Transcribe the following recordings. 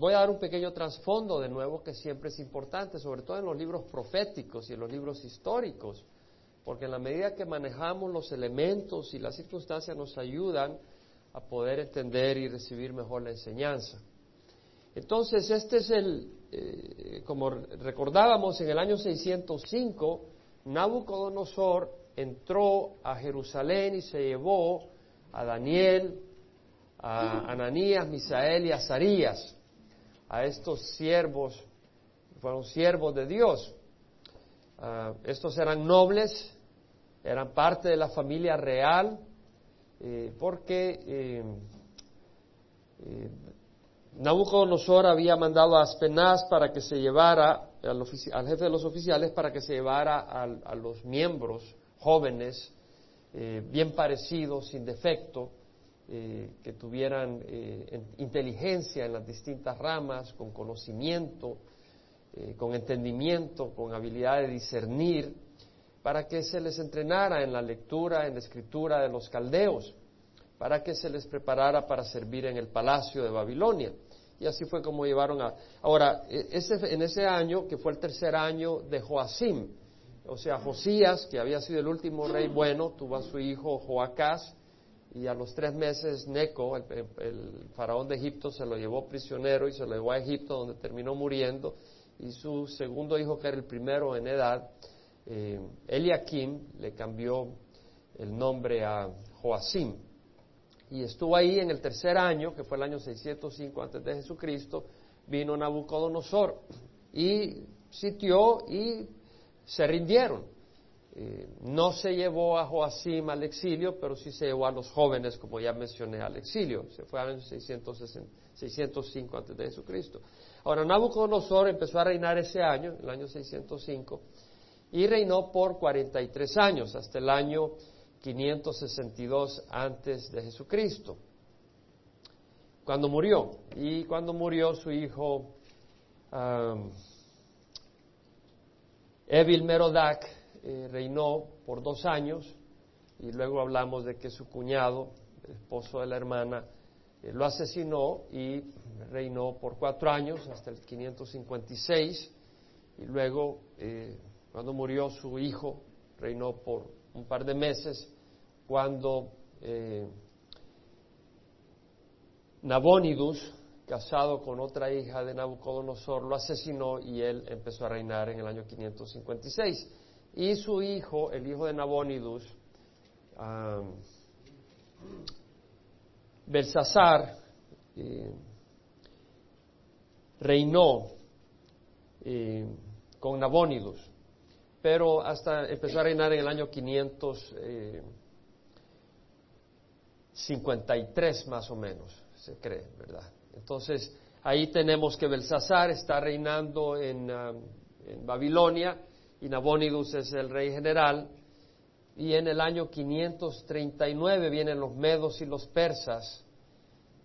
voy a dar un pequeño trasfondo de nuevo que siempre es importante, sobre todo en los libros proféticos y en los libros históricos, porque en la medida que manejamos los elementos y las circunstancias nos ayudan a poder entender y recibir mejor la enseñanza. Entonces, este es el, eh, como recordábamos, en el año 605, Nabucodonosor entró a Jerusalén y se llevó a Daniel, a Ananías, Misael y Azarías, a estos siervos, fueron siervos de Dios. Ah, estos eran nobles, eran parte de la familia real, eh, porque eh, eh, Nabucodonosor había mandado a Aspenaz para que se llevara, al, jefe de los oficiales, para que se llevara a, los miembros jóvenes, bien parecidos, sin defecto, que tuvieran inteligencia en las distintas ramas, con conocimiento, con entendimiento, con habilidad de discernir, para que se les entrenara en la lectura, en la escritura de los caldeos, para que se les preparara para servir en el palacio de Babilonia. Y así fue como llevaron a... Ahora, e, en ese año, que fue el tercer año de Joacim, o sea, Josías, que había sido el último rey bueno, tuvo a su hijo Joacás, y a los tres meses Neco, el, el, faraón de Egipto, se lo llevó prisionero y se lo llevó a Egipto, donde terminó muriendo, y su segundo hijo, que era el primero en edad, eh, Eliakim le cambió el nombre a Joacim. Y estuvo ahí en el tercer año, que fue el año 605 antes de Jesucristo, vino Nabucodonosor y sitió y se rindieron. Eh, no se llevó a Joacim al exilio, pero sí se llevó a los jóvenes, como ya mencioné, al exilio. Se fue al año 605 antes de Jesucristo. Ahora, Nabucodonosor empezó a reinar ese año, el año 605, y reinó por 43 años, hasta el año 562 antes de Jesucristo, cuando murió. Y cuando murió su hijo um, Evil Merodac eh, reinó por dos años y luego hablamos de que su cuñado, el esposo de la hermana, eh, lo asesinó y reinó por cuatro años hasta el 556 y luego eh, cuando murió su hijo, reinó por un par de meses, cuando Nabónidus, casado con otra hija de Nabucodonosor, lo asesinó y él empezó a reinar en el año 556. Y su hijo, el hijo de Nabónidus, Belsasar, eh, reinó eh, con Nabónidus pero hasta empezó a reinar en el año 553 eh, más o menos, se cree, ¿verdad? Entonces, ahí tenemos que Belsasar está reinando um, en Babilonia y Nabónidus es el rey general. Y en el año 539 vienen los medos y los persas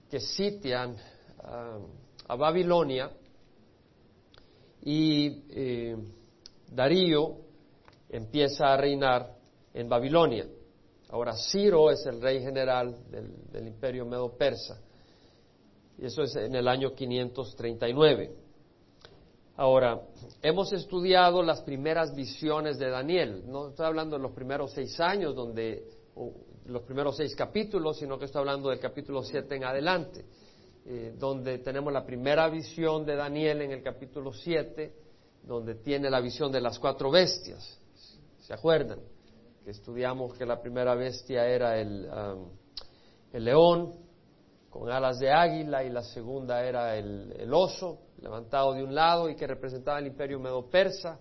que sitian um, a Babilonia y eh, Darío empieza a reinar en Babilonia. Ahora Ciro es el rey general del, imperio medo-persa. Y eso es en el año 539. Ahora, hemos estudiado las primeras visiones de Daniel. No estoy hablando de los primeros seis años, donde, los primeros seis capítulos, sino que estoy hablando del capítulo siete en adelante, eh, donde tenemos la primera visión de Daniel en el capítulo siete, donde tiene la visión de las cuatro bestias. ¿Se acuerdan? Que estudiamos que la primera bestia era el, el león con alas de águila y la segunda era el, oso levantado de un lado y que representaba el imperio medo-persa.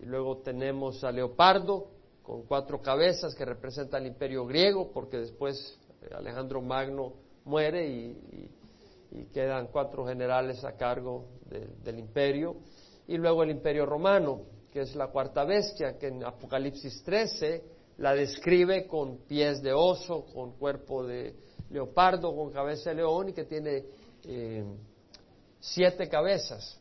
Y luego tenemos al leopardo con cuatro cabezas que representa el imperio griego porque después eh, Alejandro Magno muere y, quedan cuatro generales a cargo del imperio. Y luego el imperio romano que es la cuarta bestia, que en Apocalipsis 13 la describe con pies de oso, con cuerpo de leopardo, con cabeza de león y que tiene eh, siete cabezas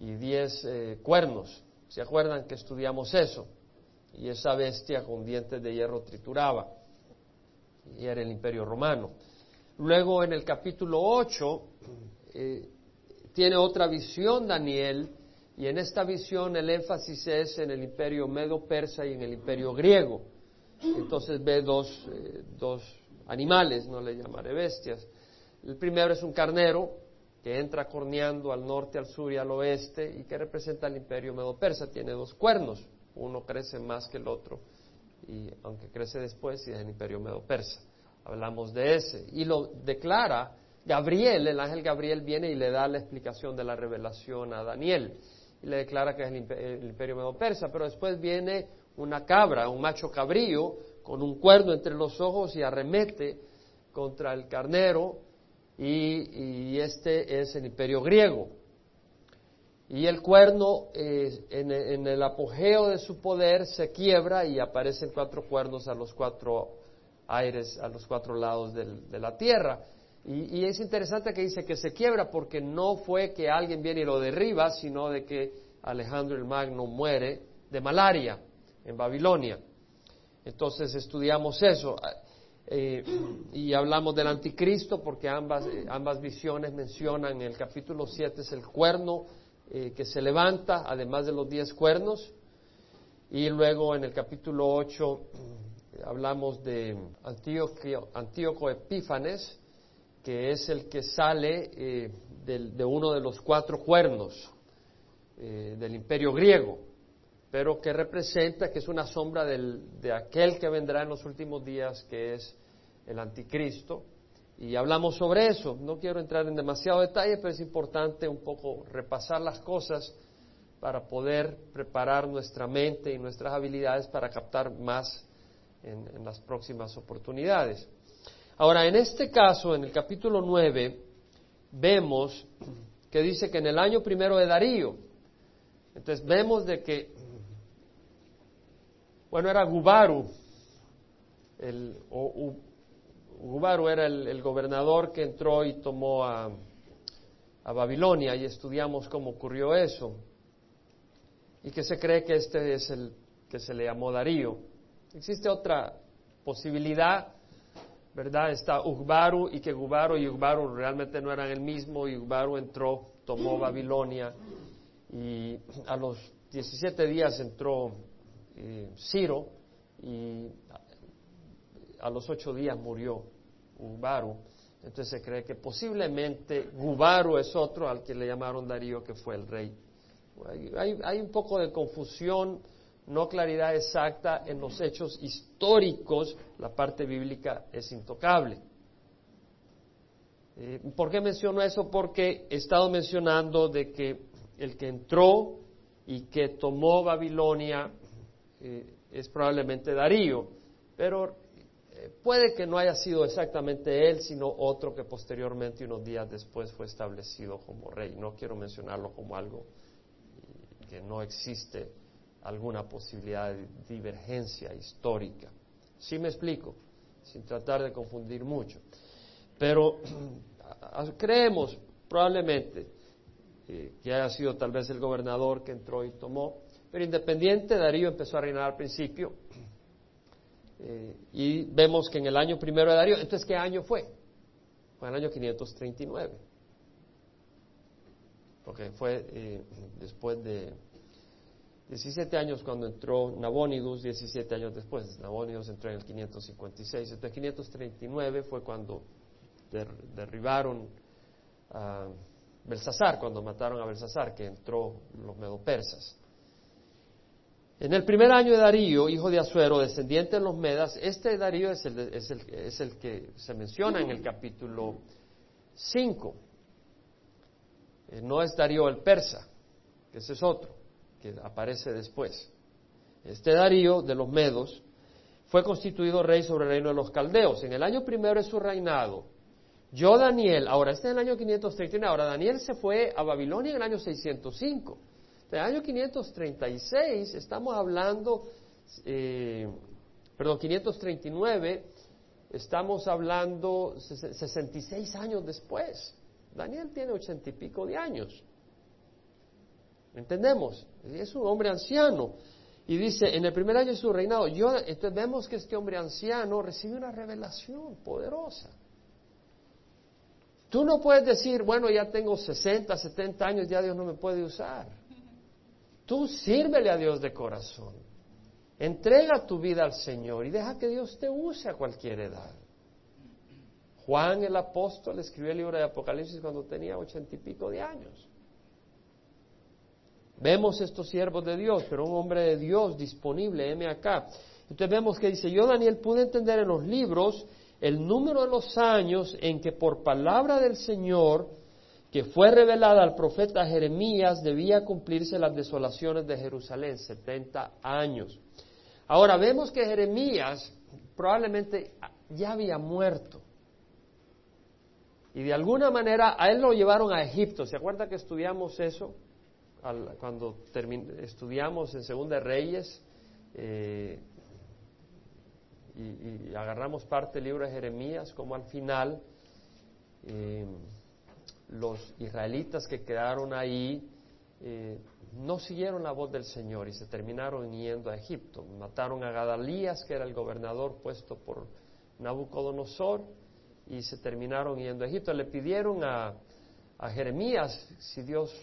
y diez eh, cuernos. ¿Se acuerdan que estudiamos eso? Y esa bestia con dientes de hierro trituraba. Y era el imperio romano. Luego en el capítulo 8 tiene otra visión Daniel y en esta visión el énfasis es en el imperio medo-persa y en el imperio griego. Entonces ve dos, eh, dos animales, no le llamaré bestias. El primero es un carnero que entra corneando al norte, al sur y al oeste y que representa el imperio medo-persa. Tiene dos cuernos, uno crece más que el otro y aunque crece después y es el imperio medo-persa. Hablamos de ese y lo declara Gabriel, el ángel Gabriel viene y le da la explicación de la revelación a Daniel y le declara que es el imperio medo-persa, pero después viene una cabra, un macho cabrío con un cuerno entre los ojos y arremete contra el carnero y, este es el imperio griego. Y el cuerno eh, en, el apogeo de su poder se quiebra y aparecen cuatro cuernos a los cuatro aires, a los cuatro lados de la tierra. Y, es interesante que dice que se quiebra porque no fue que alguien viene y lo derriba, sino de que Alejandro el Magno muere de malaria en Babilonia. Entonces estudiamos eso eh, y hablamos del anticristo porque ambas, eh, ambas visiones mencionan en el capítulo 7 es el cuerno eh, que se levanta, además de los diez cuernos, y luego en el capítulo 8 hablamos de Antíoco, Antíoco Epífanes, que es el que sale eh, de, uno de los cuatro cuernos del imperio griego, pero que representa que es una sombra de aquel que vendrá en los últimos días, que es el anticristo. Y hablamos sobre eso. No quiero entrar en demasiado detalle, pero es importante un poco repasar las cosas para poder preparar nuestra mente y nuestras habilidades para captar más en las próximas oportunidades. Ahora, en este caso, en el capítulo 9, vemos que dice que en el año primero de Darío, entonces vemos de que, bueno, era Gubaru, el, Gubaru era el, gobernador que entró y tomó a, a Babilonia y estudiamos cómo ocurrió eso. Y que se cree que este es el que se le llamó Darío. Existe otra posibilidad ¿verdad? Está Ugbaru y que Gubaru y Ugbaru realmente no eran el mismo y Ugbaru entró, tomó Babilonia y a los 17 días entró eh, Ciro y a los ocho días murió Ugbaru. Entonces se cree que posiblemente Gubaru es otro al que le llamaron Darío, que fue el rey. Hay, hay un poco de confusión no claridad exacta en los hechos históricos, la parte bíblica es intocable. Eh, ¿Por qué menciono eso? Porque he estado mencionando de que el que entró y que tomó Babilonia eh, es probablemente Darío, pero eh, puede que no haya sido exactamente él, sino otro que posteriormente, unos días después, fue establecido como rey. No quiero mencionarlo como algo que no existe alguna posibilidad de divergencia histórica. ¿Sí me explico? Sin tratar de confundir mucho. Pero creemos probablemente eh, que haya sido tal vez el gobernador que entró y tomó, pero independiente, Darío empezó a reinar al principio. Eh, y vemos que en el año primero de Darío, entonces, ¿qué año fue? Fue el año 539. Porque fue eh, después de 17 años cuando entró Nabónidos, 17 años después. Nabónidos entró en el 556. Entonces, 539 fue cuando derribaron a Belsasar, cuando mataron a Belsasar, que entró los medopersas. En el primer año de Darío, hijo de Azuero, descendiente de los Medas, este Darío es el, que se menciona en el capítulo 5. Eh, no es Darío el persa, que ese es otro que aparece después. Este Darío de los Medos fue constituido rey sobre el reino de los caldeos. En el año primero de su reinado, yo Daniel, ahora este es el año 539, ahora Daniel se fue a Babilonia en el año 605. En el año 536 estamos hablando, eh, perdón, 539, estamos hablando 66 años después. Daniel tiene ochenta y pico de años. ¿Entendemos? Es un hombre anciano. Y dice, en el primer año de su reinado, yo, entonces vemos que este hombre anciano recibe una revelación poderosa. Tú no puedes decir, bueno, ya tengo 60, 70 años, ya Dios no me puede usar. Tú sírvele a Dios de corazón. Entrega tu vida al Señor y deja que Dios te use a cualquier edad. Juan el apóstol escribió el libro de Apocalipsis cuando tenía ochenta y pico de años. Vemos estos siervos de Dios, pero un hombre de Dios disponible, M acá. Entonces vemos que dice, yo Daniel pude entender en los libros el número de los años en que por palabra del Señor, que fue revelada al profeta Jeremías, debía cumplirse las desolaciones de Jerusalén, 70 años. Ahora vemos que Jeremías probablemente ya había muerto. Y de alguna manera a él lo llevaron a Egipto. ¿Se acuerda que estudiamos eso? cuando estudiamos en Segunda Reyes eh, y, agarramos parte del libro de Jeremías, como al final eh, los israelitas que quedaron ahí eh, no siguieron la voz del Señor y se terminaron yendo a Egipto. Mataron a Gadalías, que era el gobernador puesto por Nabucodonosor, y se terminaron yendo a Egipto. Le pidieron a, a Jeremías si Dios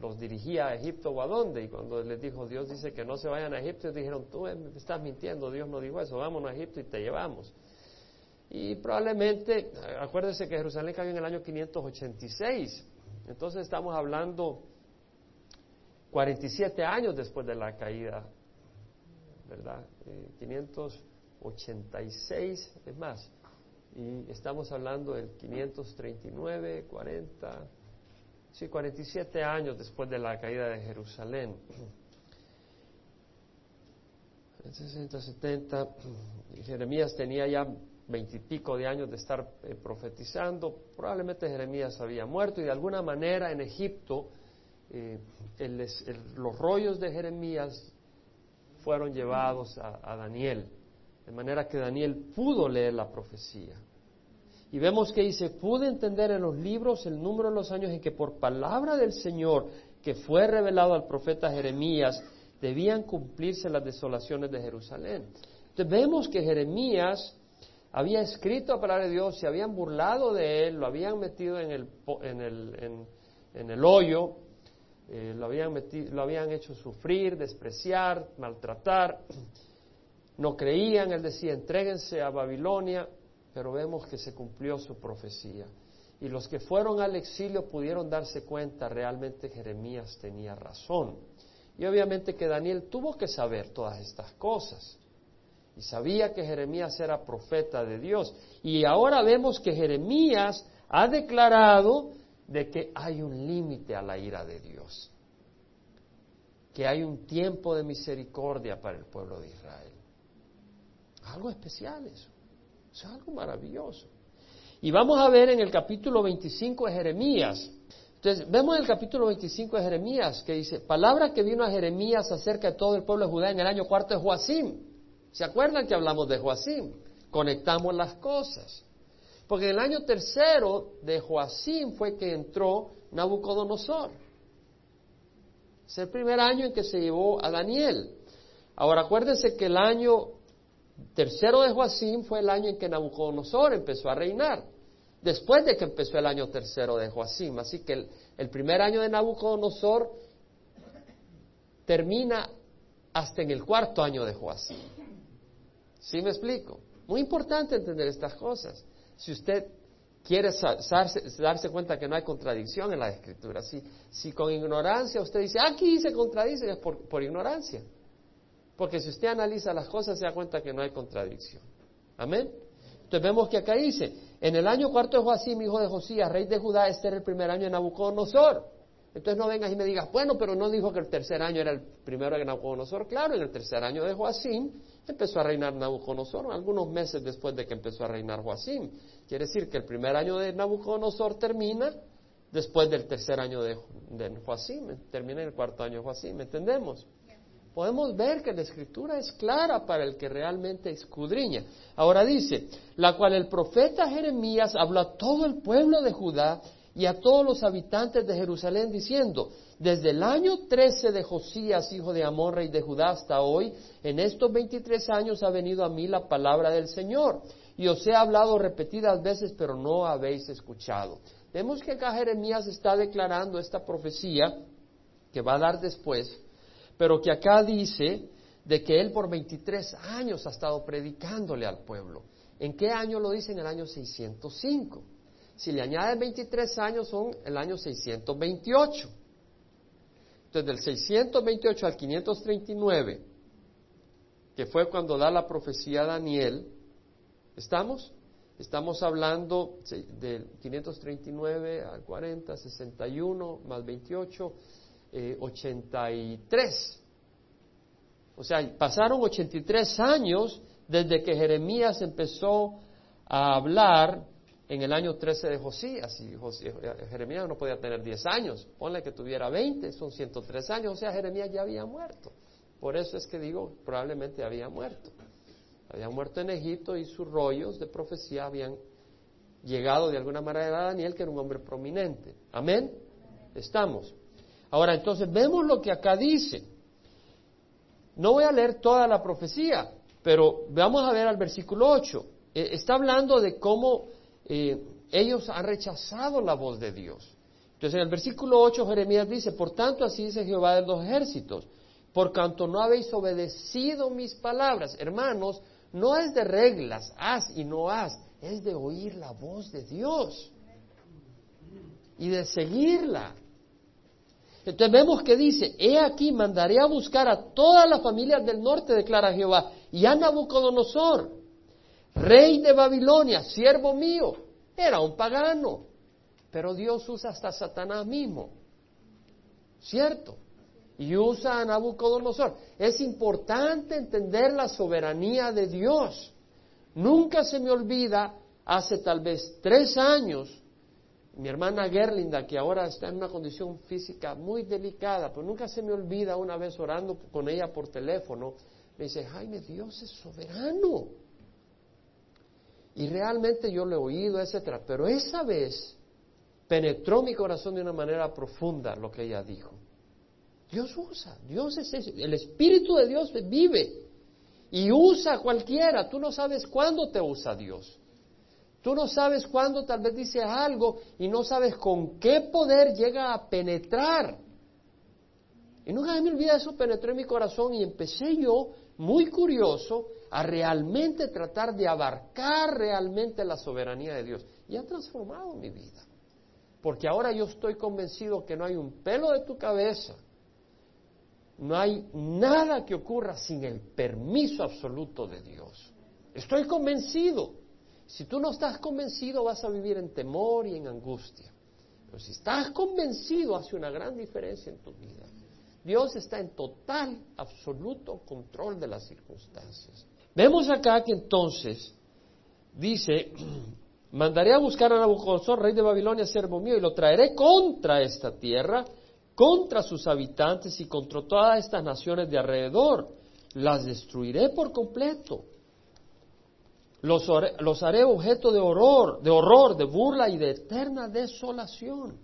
los dirigía a Egipto o a dónde. Y cuando les dijo, Dios dice que no se vayan a Egipto, ellos dijeron, tú me estás mintiendo, Dios no dijo eso, vámonos a Egipto y te llevamos. Y probablemente, acuérdense que Jerusalén cayó en el año 586, entonces estamos hablando 47 años después de la caída, ¿verdad? 586, eh, es más, y estamos hablando del 539, 40, sí, 47 años después de la caída de Jerusalén. En 60, 70, Jeremías tenía ya veintipico de años de estar eh, profetizando, probablemente Jeremías había muerto y de alguna manera en Egipto eh, los rollos de Jeremías fueron llevados a, Daniel, de manera que Daniel pudo leer la profecía. Y vemos que dice, pude entender en los libros el número de los años en que por palabra del Señor, que fue revelado al profeta Jeremías, debían cumplirse las desolaciones de Jerusalén. Entonces vemos que Jeremías había escrito a palabra de Dios, se habían burlado de él, lo habían metido en el, en el, en el hoyo, eh, lo, habían lo habían hecho sufrir, despreciar, maltratar, no creían, él decía, entréguense a Babilonia, pero vemos que se cumplió su profecía. Y los que fueron al exilio pudieron darse cuenta realmente Jeremías tenía razón. Y obviamente que Daniel tuvo que saber todas estas cosas. Y sabía que Jeremías era profeta de Dios. Y ahora vemos que Jeremías ha declarado de que hay un límite a la ira de Dios, que hay un tiempo de misericordia para el pueblo de Israel. Algo especial eso, es algo maravilloso. Y vamos a ver en el capítulo 25 de Jeremías. Entonces, vemos en el capítulo 25 de Jeremías que dice, palabra que vino a Jeremías acerca de todo el pueblo de Judá en el año cuarto de Joacim. ¿Se acuerdan que hablamos de Joacim? Conectamos las cosas. Porque en el año tercero de Joacim fue que entró Nabucodonosor. Es el primer año en que se llevó a Daniel. Ahora acuérdense que el año tercero de Joacim fue el año en que Nabucodonosor empezó a reinar. Después de que empezó el año tercero de Joacim. Así que el, el primer año de Nabucodonosor termina hasta en el cuarto año de Joacim. ¿Sí me explico? Muy importante entender estas cosas si usted quiere darse, cuenta que no hay contradicción en la escritura, si, si con ignorancia usted dice, aquí se contradice, es por, ignorancia. Porque si usted analiza las cosas se da cuenta que no hay contradicción. Amén. Entonces vemos que acá dice, en el año cuarto de Joacim, hijo de Josías, rey de Judá, este era el primer año de Nabucodonosor. Entonces no vengas y me digas, bueno, pero no dijo que el tercer año era el primero de Nabucodonosor. Claro, en el tercer año de Joacim empezó a reinar Nabucodonosor, algunos meses después de que empezó a reinar Joacim. Quiere decir que el primer año de Nabucodonosor termina después del tercer año de, de Joacim, termina en el cuarto año de Joacim, ¿entendemos? Podemos ver que la escritura es clara para el que realmente escudriña. Ahora dice, la cual el profeta Jeremías habló a todo el pueblo de Judá y a todos los habitantes de Jerusalén diciendo, desde el año 13 de Josías, hijo de Amón, rey de Judá, hasta hoy, en estos 23 años ha venido a mí la palabra del Señor. y os he hablado repetidas veces, pero no habéis escuchado. Vemos que acá Jeremías está declarando esta profecía que va a dar después, pero que acá dice de que él por 23 años ha estado predicándole al pueblo. ¿En qué año lo dice? En el año 605. Si le añades 23 años son el año 628. Entonces, del 628 al 539, que fue cuando da la profecía a Daniel, ¿estamos? Estamos hablando del 539 al 40, 61 más 28, 83. Eh, o sea, pasaron 83 años desde que Jeremías empezó a hablar en el año 13 de Josías. Y eh, Jeremías no podía tener 10 años, ponle que tuviera 20, son 103 años, o sea, Jeremías ya había muerto. Por eso es que digo, probablemente había muerto. Había muerto en Egipto y sus rollos de profecía habían llegado de alguna manera a Daniel, que era un hombre prominente. Amén. Estamos. Ahora, entonces vemos lo que acá dice. No voy a leer toda la profecía, pero vamos a ver al versículo 8. Eh, está hablando de cómo eh, ellos han rechazado la voz de Dios. Entonces, en el versículo 8 Jeremías dice, por tanto así dice Jehová de los ejércitos, por cuanto no habéis obedecido mis palabras. Hermanos, no es de reglas, haz y no haz, es de oír la voz de Dios y de seguirla. Entonces vemos que dice, he aquí mandaré a buscar a todas las familias del norte, declara Jehová, y a Nabucodonosor, rey de Babilonia, siervo mío, era un pagano, pero Dios usa hasta Satanás mismo, ¿cierto? Y usa a Nabucodonosor. Es importante entender la soberanía de Dios. Nunca se me olvida, hace tal vez tres años, mi hermana Gerlinda, que ahora está en una condición física muy delicada, pero nunca se me olvida una vez orando con ella por teléfono, me dice, Jaime, Dios es soberano. Y realmente yo lo he oído, etcétera, pero esa vez penetró mi corazón de una manera profunda lo que ella dijo. Dios usa, Dios es el Espíritu de Dios vive y usa a cualquiera. Tú no sabes cuándo te usa Dios. Tú no sabes cuándo tal vez dice algo y no sabes con qué poder llega a penetrar. Y nunca me olvida eso, penetró en mi corazón y empecé yo, muy curioso, a realmente tratar de abarcar realmente la soberanía de Dios. Y ha transformado mi vida. Porque ahora yo estoy convencido que no hay un pelo de tu cabeza, no hay nada que ocurra sin el permiso absoluto de Dios. Estoy convencido. Si tú no estás convencido vas a vivir en temor y en angustia. Pero si estás convencido hace una gran diferencia en tu vida. Dios está en total, absoluto control de las circunstancias. Vemos acá que entonces dice, mandaré a buscar a Nabucodonosor, rey de Babilonia, servo mío, y lo traeré contra esta tierra, contra sus habitantes y contra todas estas naciones de alrededor. Las destruiré por completo los, haré objeto de horror, de horror, de burla y de eterna desolación.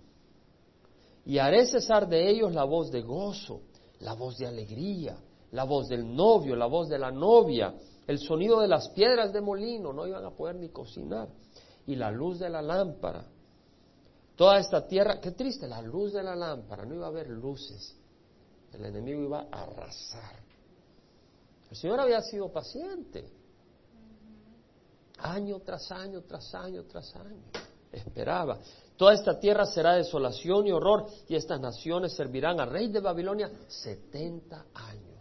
Y haré cesar de ellos la voz de gozo, la voz de alegría, la voz del novio, la voz de la novia, el sonido de las piedras de molino, no iban a poder ni cocinar, y la luz de la lámpara. Toda esta tierra, qué triste, la luz de la lámpara, no iba a haber luces, el enemigo iba a arrasar. El Señor había sido paciente, Año tras año, tras año, tras año. Esperaba. Toda esta tierra será desolación y horror, y estas naciones servirán al rey de Babilonia 70 años.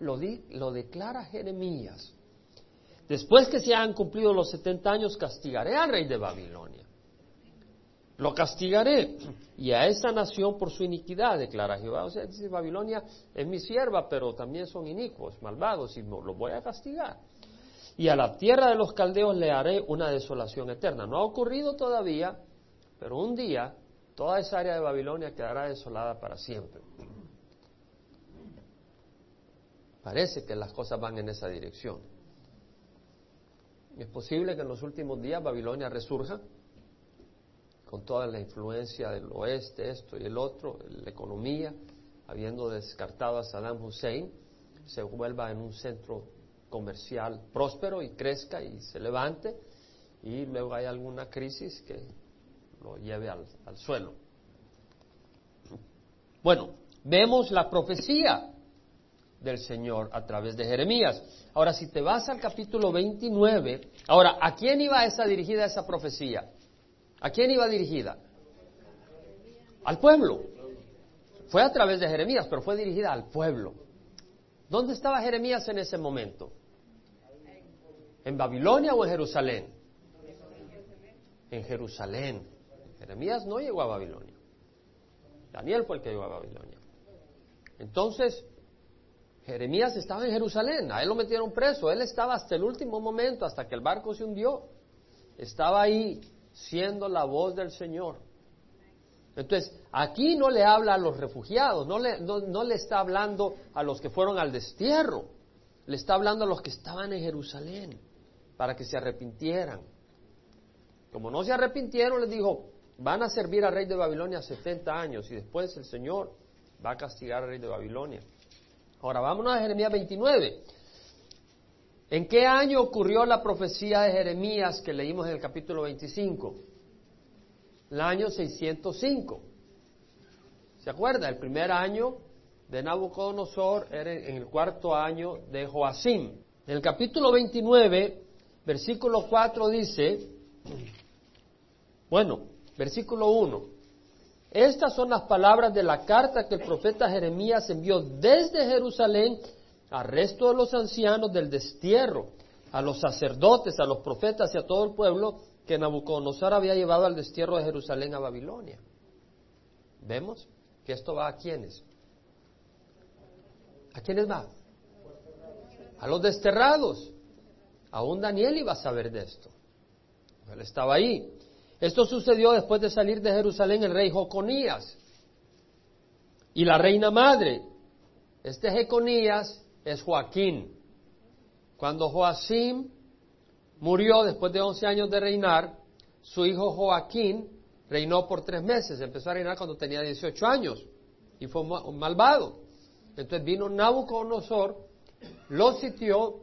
Lo, lo declara Jeremías. Después que se han cumplido los 70 años, castigaré al rey de Babilonia. Lo castigaré y a esa nación por su iniquidad, declara Jehová. O sea, dice Babilonia es mi sierva, pero también son inicuos, malvados, y lo voy a castigar y a la tierra de los caldeos le haré una desolación eterna. No ha ocurrido todavía, pero un día toda esa área de Babilonia quedará desolada para siempre. Parece que las cosas van en esa dirección. Es posible que en los últimos días Babilonia resurja con toda la influencia del oeste, esto y el otro, la economía, habiendo descartado a Saddam Hussein, se vuelva en un centro comercial próspero y crezca y se levante y luego hay alguna crisis que lo lleve al, al suelo. Bueno, vemos la profecía del Señor a través de Jeremías. Ahora, si te vas al capítulo 29, ahora, ¿a quién iba esa dirigida esa profecía? ¿A quién iba dirigida? Al pueblo. Fue a través de Jeremías, pero fue dirigida al pueblo. ¿Dónde estaba Jeremías en ese momento? ¿En Babilonia o en Jerusalén? En Jerusalén. Jeremías no llegó a Babilonia. Daniel fue el que llegó a Babilonia. Entonces, Jeremías estaba en Jerusalén, a él lo metieron preso, él estaba hasta el último momento, hasta que el barco se hundió. Estaba ahí siendo la voz del Señor. Entonces, aquí no le habla a los refugiados, no le, no, le está hablando a los que fueron al destierro, le está hablando a los que estaban en Jerusalén, para que se arrepintieran. Como no se arrepintieron, les dijo, van a servir al rey de Babilonia 70 años y después el Señor va a castigar al rey de Babilonia. Ahora vámonos a Jeremías 29. ¿En qué año ocurrió la profecía de Jeremías que leímos en el capítulo 25? El año 605. ¿Se acuerda? El primer año de Nabucodonosor era en el cuarto año de Joacim. En el capítulo 29, versículo 4 dice, bueno, versículo 1, estas son las palabras de la carta que el profeta Jeremías envió desde Jerusalén al resto de los ancianos del destierro, a los sacerdotes, a los profetas y a todo el pueblo que Nabucodonosor había llevado al destierro de Jerusalén a Babilonia. ¿Vemos? Que esto va a quiénes? ¿A quiénes va? A los desterrados. Aún Daniel iba a saber de esto. Él estaba ahí. Esto sucedió después de salir de Jerusalén el rey Joconías y la reina madre. Este Jeconías es Joaquín. Cuando Joacim murió después de 11 años de reinar, su hijo Joaquín reinó por tres meses. Empezó a reinar cuando tenía 18 años y fue un malvado. Entonces vino Nabucodonosor, lo sitió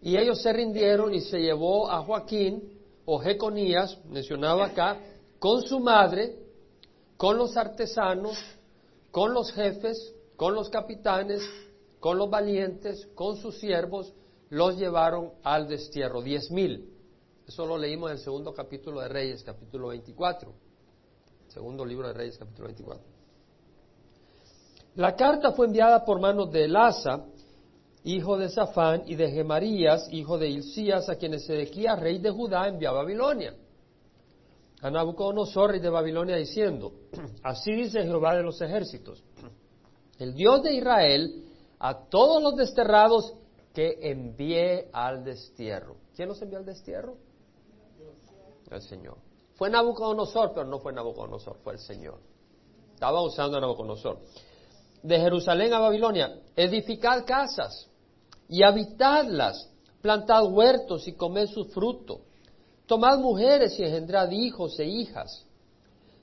y ellos se rindieron y se llevó a Joaquín o Jeconías, mencionado acá, con su madre, con los artesanos, con los jefes, con los capitanes, con los valientes, con sus siervos, los llevaron al destierro, diez mil. Eso lo leímos en el segundo capítulo de Reyes, capítulo 24. Segundo libro de Reyes, capítulo 24. La carta fue enviada por manos de Elasa, hijo de Safán, y de Gemarías, hijo de Hilcías, a quienes Ezequías, rey de Judá, envió a Babilonia. A Nabucodonosor, rey de Babilonia, diciendo, así dice Jehová de los ejércitos, el Dios de Israel, a todos los desterrados que envié al destierro. ¿Quién los envió al destierro? El Señor. Fue Nabucodonosor, pero no fue Nabucodonosor, fue el Señor. Estaba usando a Nabucodonosor. De Jerusalén a Babilonia, edificad casas y habitadlas, plantad huertos y comed su fruto. Tomad mujeres y engendrad hijos e hijas.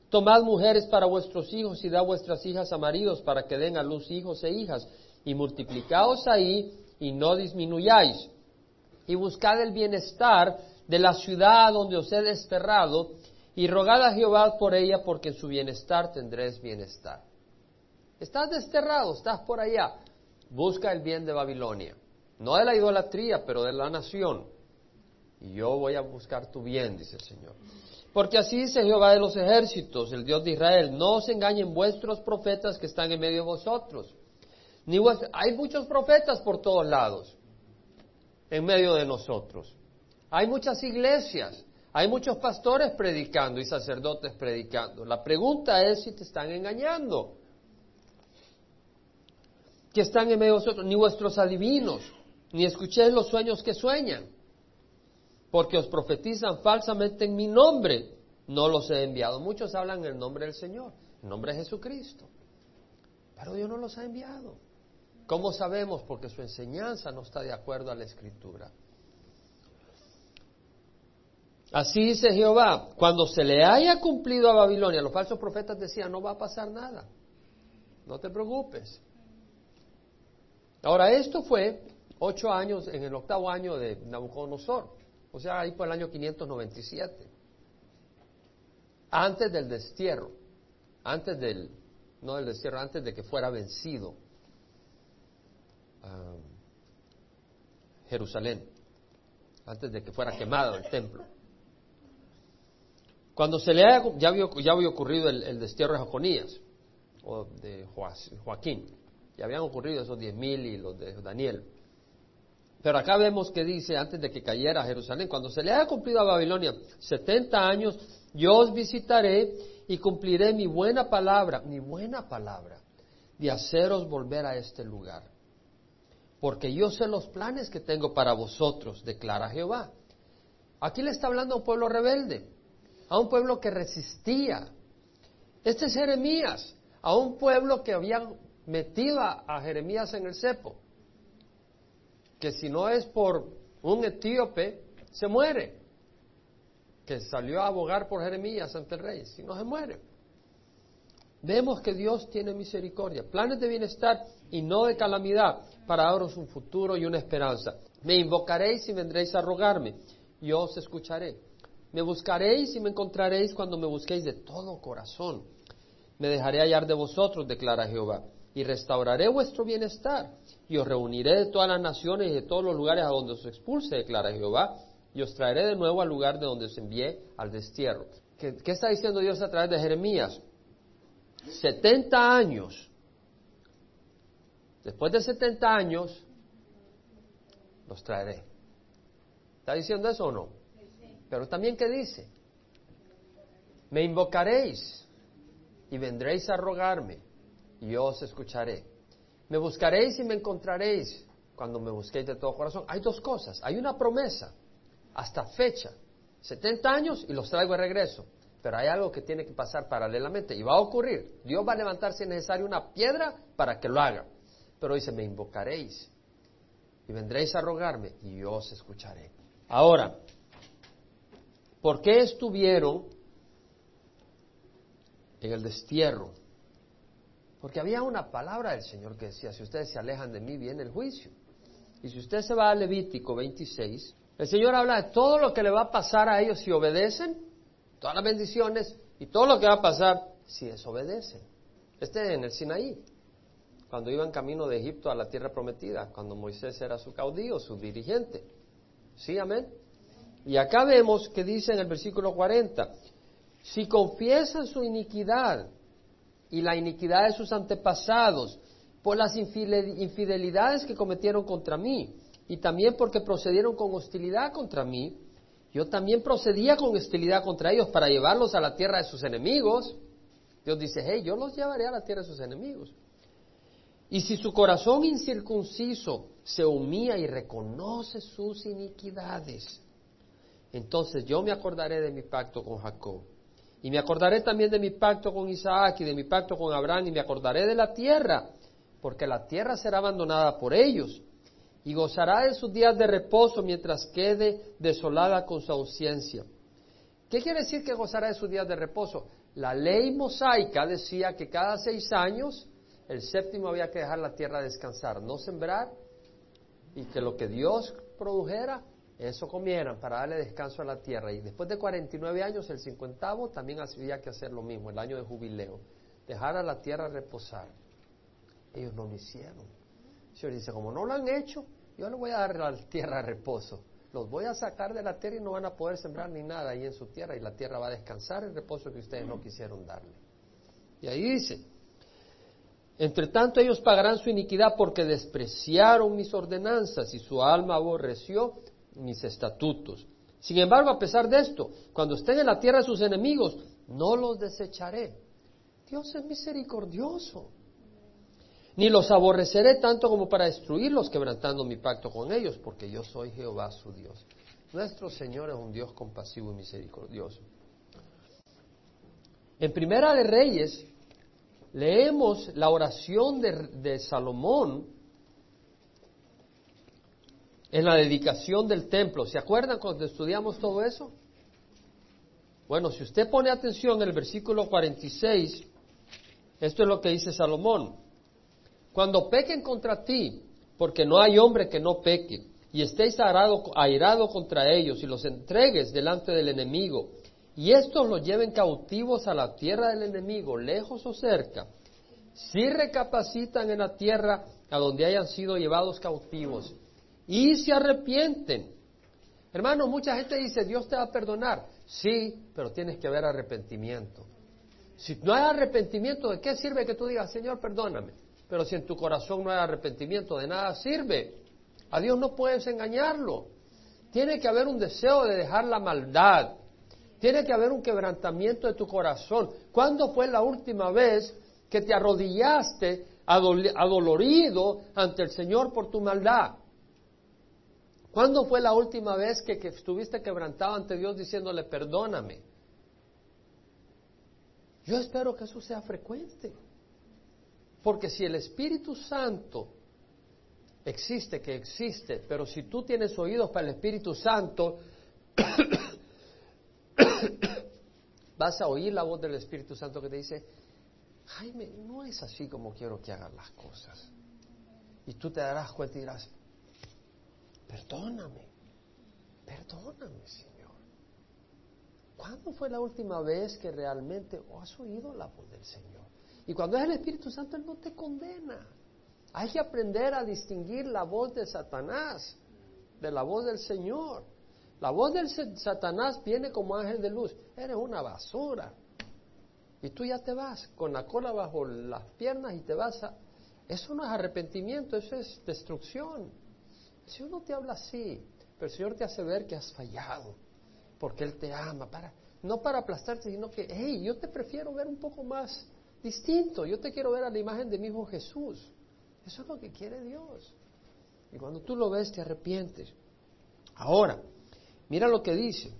Tomad mujeres para vuestros hijos y da vuestras hijas a maridos para que den a luz hijos e hijas. Y multiplicaos ahí y no disminuyáis. Y buscad el bienestar de la ciudad donde os he desterrado y rogad a Jehová por ella porque en su bienestar tendréis bienestar. Estás desterrado, estás por allá. Busca el bien de Babilonia no de la idolatría, pero de la nación. Y yo voy a buscar tu bien, dice el Señor. Porque así dice Jehová de los ejércitos, el Dios de Israel, no os engañen vuestros profetas que están en medio de vosotros. Ni Hay muchos profetas por todos lados, en medio de nosotros. Hay muchas iglesias, hay muchos pastores predicando y sacerdotes predicando. La pregunta es si te están engañando. Que están en medio de vosotros, ni vuestros adivinos, ni escuchéis los sueños que sueñan, porque os profetizan falsamente en mi nombre, no los he enviado. Muchos hablan en el nombre del Señor, en nombre de Jesucristo, pero Dios no los ha enviado. ¿Cómo sabemos? Porque su enseñanza no está de acuerdo a la Escritura. Así dice Jehová, cuando se le haya cumplido a Babilonia, los falsos profetas decían, no va a pasar nada, no te preocupes. Ahora, esto fue ocho años, en el octavo año de Nabucodonosor, o sea, ahí por el año 597, antes del destierro, antes del, no del destierro, antes de que fuera vencido ah, Jerusalén, antes de que fuera quemado el templo. Cuando se le haya, ya había, ya había ocurrido el, destierro de Jaconías, o de Joaquín, ya habían ocurrido esos diez mil y los de Daniel. Pero acá vemos que dice, antes de que cayera Jerusalén, cuando se le haya cumplido a Babilonia 70 años, yo os visitaré y cumpliré mi buena palabra, mi buena palabra, de haceros volver a este lugar. Porque yo sé los planes que tengo para vosotros, declara Jehová. Aquí le está hablando a un pueblo rebelde a un pueblo que resistía. Este es Jeremías, a un pueblo que había metido a, Jeremías en el cepo, que si no es por un etíope, se muere, que salió a abogar por Jeremías ante el rey, si no se muere. Vemos que Dios tiene misericordia, planes de bienestar y no de calamidad, para daros un futuro y una esperanza. Me invocaréis y vendréis a rogarme, yo os escucharé. Me buscaréis y me encontraréis cuando me busquéis de todo corazón. Me dejaré hallar de vosotros, declara Jehová, y restauraré vuestro bienestar, y os reuniré de todas las naciones y de todos los lugares a donde os expulse, declara Jehová, y os traeré de nuevo al lugar de donde os envié al destierro. ¿Qué, está diciendo Dios a través de Jeremías? 70 años. Después de 70 años, los traeré. ¿Está diciendo eso o no? Pero también ¿qué dice? Me invocaréis y vendréis a rogarme yo os escucharé. Me buscaréis y me encontraréis cuando me busquéis de todo corazón. Hay dos cosas. Hay una promesa hasta fecha. 70 años y los traigo de regreso. Pero hay algo que tiene que pasar paralelamente y va a ocurrir. Dios va a levantar si es necesario una piedra para que lo haga. Pero dice, me invocaréis y vendréis a rogarme y yo os escucharé. Ahora, ¿Por qué estuvieron en el destierro? Porque había una palabra del Señor que decía, si ustedes se alejan de mí, viene el juicio. Y si usted se va a Levítico 26, el Señor habla de todo lo que le va a pasar a ellos si obedecen, todas las bendiciones, y todo lo que va a pasar si desobedecen. Este en el Sinaí, cuando iban camino de Egipto a la tierra prometida, cuando Moisés era su caudillo, su dirigente. ¿Sí, amén? Y acá vemos que dice en el versículo 40, si confiesan su iniquidad y la iniquidad de sus antepasados por las infidelidades que cometieron contra mí y también porque procedieron con hostilidad contra mí, yo también procedía con hostilidad contra ellos para llevarlos a la tierra de sus enemigos. Dios dice, hey, yo los llevaré a la tierra de sus enemigos. Y si su corazón incircunciso se humilla y reconoce sus iniquidades, entonces yo me acordaré de mi pacto con Jacob. Y me acordaré también de mi pacto con Isaac y de mi pacto con Abraham y me acordaré de la tierra, porque la tierra será abandonada por ellos y gozará de sus días de reposo mientras quede desolada con su ausencia. ¿Qué quiere decir que gozará de sus días de reposo? La ley mosaica decía que cada seis años el séptimo había que dejar la tierra descansar, no sembrar y que lo que Dios produjera eso comieran para darle descanso a la tierra. Y después de 49 años, el cincuentavo también había que hacer lo mismo, el año de jubileo, dejar a la tierra reposar. Ellos no lo hicieron. El Señor dice, como no lo han hecho, yo les voy a dar a la tierra reposo. Los voy a sacar de la tierra y no van a poder sembrar ni nada ahí en su tierra y la tierra va a descansar el reposo que ustedes no quisieron darle. Y ahí dice, entre tanto ellos pagarán su iniquidad porque despreciaron mis ordenanzas y su alma aborreció mis estatutos. Sin embargo, a pesar de esto, cuando estén en la tierra de sus enemigos, no los desecharé. Dios es misericordioso. Ni los aborreceré tanto como para destruirlos, quebrantando mi pacto con ellos, porque yo soy Jehová su Dios. Nuestro Señor es un Dios compasivo y misericordioso. En Primera de Reyes leemos la oración de, de Salomón en la dedicación del templo. ¿Se acuerdan cuando estudiamos todo eso? Bueno, si usted pone atención en el versículo 46, esto es lo que dice Salomón. Cuando pequen contra ti, porque no hay hombre que no peque, y estéis airado, airado contra ellos y los entregues delante del enemigo, y estos los lleven cautivos a la tierra del enemigo, lejos o cerca, si recapacitan en la tierra a donde hayan sido llevados cautivos y se arrepienten. Hermano, mucha gente dice, Dios te va a perdonar. Sí, pero tienes que haber arrepentimiento. Si no hay arrepentimiento, ¿de qué sirve que tú digas, Señor, perdóname? Pero si en tu corazón no hay arrepentimiento, de nada sirve. A Dios no puedes engañarlo. Tiene que haber un deseo de dejar la maldad. Tiene que haber un quebrantamiento de tu corazón. ¿Cuándo fue la última vez que te arrodillaste adolorido ante el Señor por tu maldad? ¿Cuándo fue la última vez que, estuviste quebrantado ante Dios diciéndole perdóname? Yo espero que eso sea frecuente. Porque si el Espíritu Santo existe, que existe, pero si tú tienes oídos para el Espíritu Santo, vas a oír la voz del Espíritu Santo que te dice, Jaime, no es así como quiero que hagan las cosas. Y tú te darás cuenta y dirás, perdóname, perdóname, Señor. ¿Cuándo fue la última vez que realmente has oído la voz del Señor? Y cuando es el Espíritu Santo, Él no te condena. Hay que aprender a distinguir la voz de Satanás de la voz del Señor. La voz del Satanás viene como ángel de luz. Eres una basura. Y tú ya te vas con la cola bajo las piernas y te vas a... Eso no es arrepentimiento, eso es destrucción. El Señor no te habla así, pero el Señor te hace ver que has fallado, porque Él te ama, para, no para aplastarte, sino que, hey, yo te prefiero ver un poco más distinto, yo te quiero ver a la imagen de mi Hijo Jesús. Eso es lo que quiere Dios. Y cuando tú lo ves, te arrepientes. Ahora, mira lo que dice.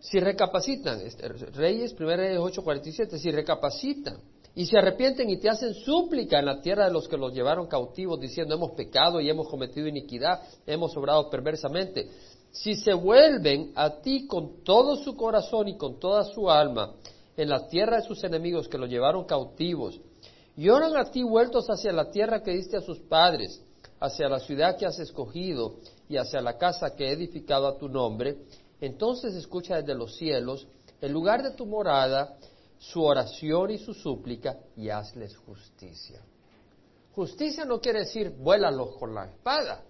Si recapacitan, este, Reyes, 1 Reyes 8:47, si recapacitan y se arrepienten y te hacen súplica en la tierra de los que los llevaron cautivos, diciendo, hemos pecado y hemos cometido iniquidad, hemos obrado perversamente. Si se vuelven a ti con todo su corazón y con toda su alma en la tierra de sus enemigos que los llevaron cautivos, y oran a ti vueltos hacia la tierra que diste a sus padres, hacia la ciudad que has escogido y hacia la casa que he edificado a tu nombre, entonces escucha desde los cielos, el lugar de tu morada, su oración y su súplica, y hazles justicia. Justicia no quiere decir vuélalos con la espada.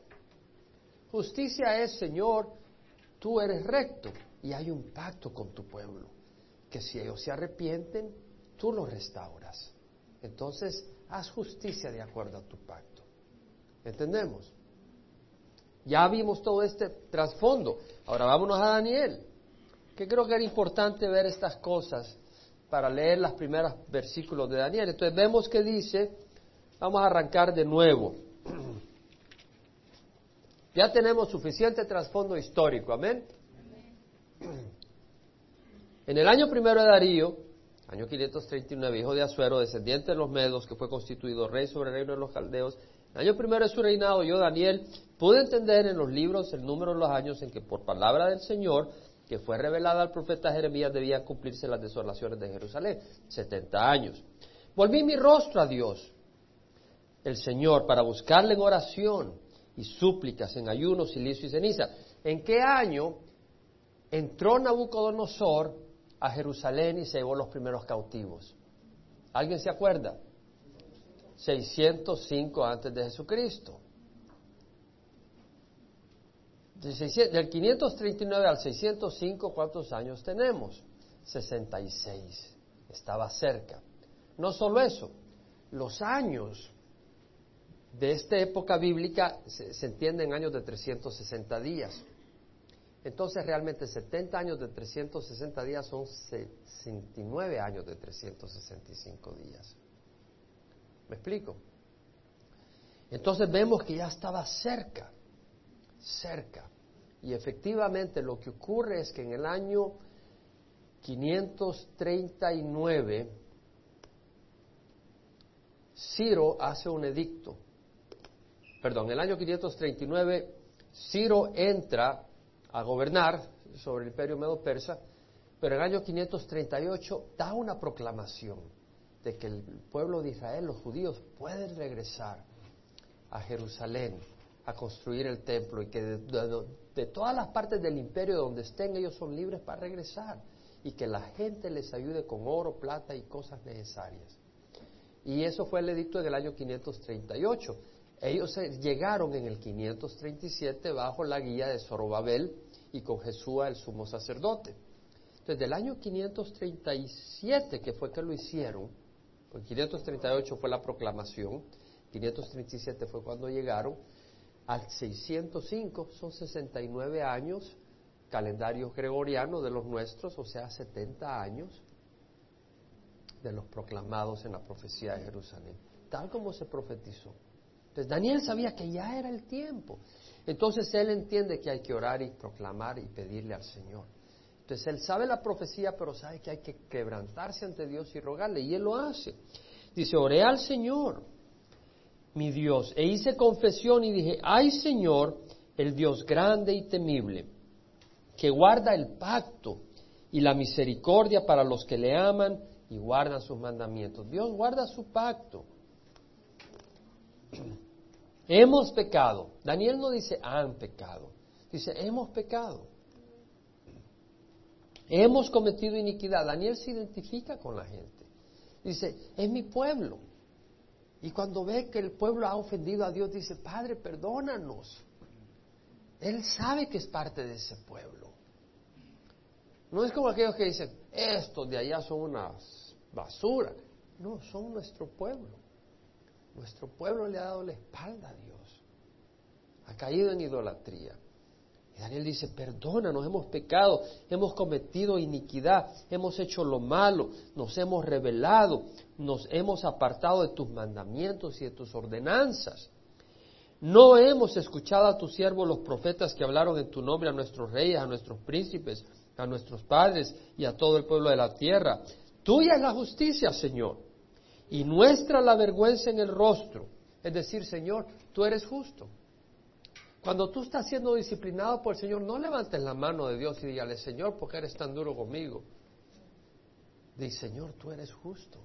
Justicia es, Señor, tú eres recto y hay un pacto con tu pueblo, que si ellos se arrepienten, tú los restauras. Entonces, haz justicia de acuerdo a tu pacto. ¿Entendemos? Ya vimos todo este trasfondo. Ahora vámonos a Daniel, que creo que era importante ver estas cosas para leer los primeros versículos de Daniel. Entonces vemos que dice, vamos a arrancar de nuevo. Ya tenemos suficiente trasfondo histórico, amén. En el año primero de Darío, año 539, hijo de Asuero, descendiente de los Medos, que fue constituido rey sobre el reino de los caldeos, el año primero de su reinado, yo, Daniel, pude entender en los libros el número de los años en que por palabra del Señor, que fue revelada al profeta Jeremías, debían cumplirse las desolaciones de Jerusalén, 70 años. Volví mi rostro a Dios, el Señor, para buscarle en oración y súplicas, en ayuno, silicio y ceniza. ¿En qué año entró Nabucodonosor a Jerusalén y se llevó los primeros cautivos? ¿Alguien se acuerda? 605 antes de Jesucristo. Del 539 al 605, ¿cuántos años tenemos? 66. Estaba cerca. No solo eso, los años de esta época bíblica se, se entienden en años de 360 días. Entonces realmente 70 años de 360 días son 69 años de 365 días. ¿Me explico? Entonces vemos que ya estaba cerca, cerca. Y efectivamente lo que ocurre es que en el año 539, Ciro hace un edicto. Perdón, en el año 539, Ciro entra a gobernar sobre el imperio medo-persa, pero en el año 538 da una proclamación de que el pueblo de Israel, los judíos, pueden regresar a Jerusalén a construir el templo y que de, todas las partes del imperio donde estén ellos son libres para regresar y que la gente les ayude con oro, plata y cosas necesarias. Y eso fue el edicto del año 538. Ellos llegaron en el 537 bajo la guía de Zorobabel y con Jesús el sumo sacerdote. Desde el año 537, que fue que lo hicieron, el 538 fue la proclamación, 537 fue cuando llegaron, al 605 son 69 años, calendario gregoriano de los nuestros, o sea, 70 años de los proclamados en la profecía de Jerusalén, tal como se profetizó. Entonces Daniel sabía que ya era el tiempo. Entonces él entiende que hay que orar y proclamar y pedirle al Señor. Entonces él sabe la profecía, pero sabe que hay que quebrantarse ante Dios y rogarle, y él lo hace. Dice, oré al Señor, mi Dios, e hice confesión y dije, ay Señor, el Dios grande y temible, que guarda el pacto y la misericordia para los que le aman y guardan sus mandamientos. Dios guarda su pacto. hemos pecado. Daniel no dice han pecado, dice hemos pecado. Hemos cometido iniquidad. Daniel se identifica con la gente. Dice, es mi pueblo. Y cuando ve que el pueblo ha ofendido a Dios, dice, Padre, perdónanos. Él sabe que es parte de ese pueblo. No es como aquellos que dicen, estos de allá son unas basura. No, son nuestro pueblo. Nuestro pueblo le ha dado la espalda a Dios. Ha caído en idolatría. Daniel dice, perdónanos, hemos pecado, hemos cometido iniquidad, hemos hecho lo malo, nos hemos rebelado, nos hemos apartado de tus mandamientos y de tus ordenanzas. No hemos escuchado a tus siervos los profetas que hablaron en tu nombre a nuestros reyes, a nuestros príncipes, a nuestros padres y a todo el pueblo de la tierra. Tuya es la justicia, Señor, y nuestra la vergüenza en el rostro. Es decir, Señor, tú eres justo. Cuando tú estás siendo disciplinado por el Señor, no levantes la mano de Dios y dígale, Señor, ¿por qué eres tan duro conmigo? Dice, Señor, tú eres justo.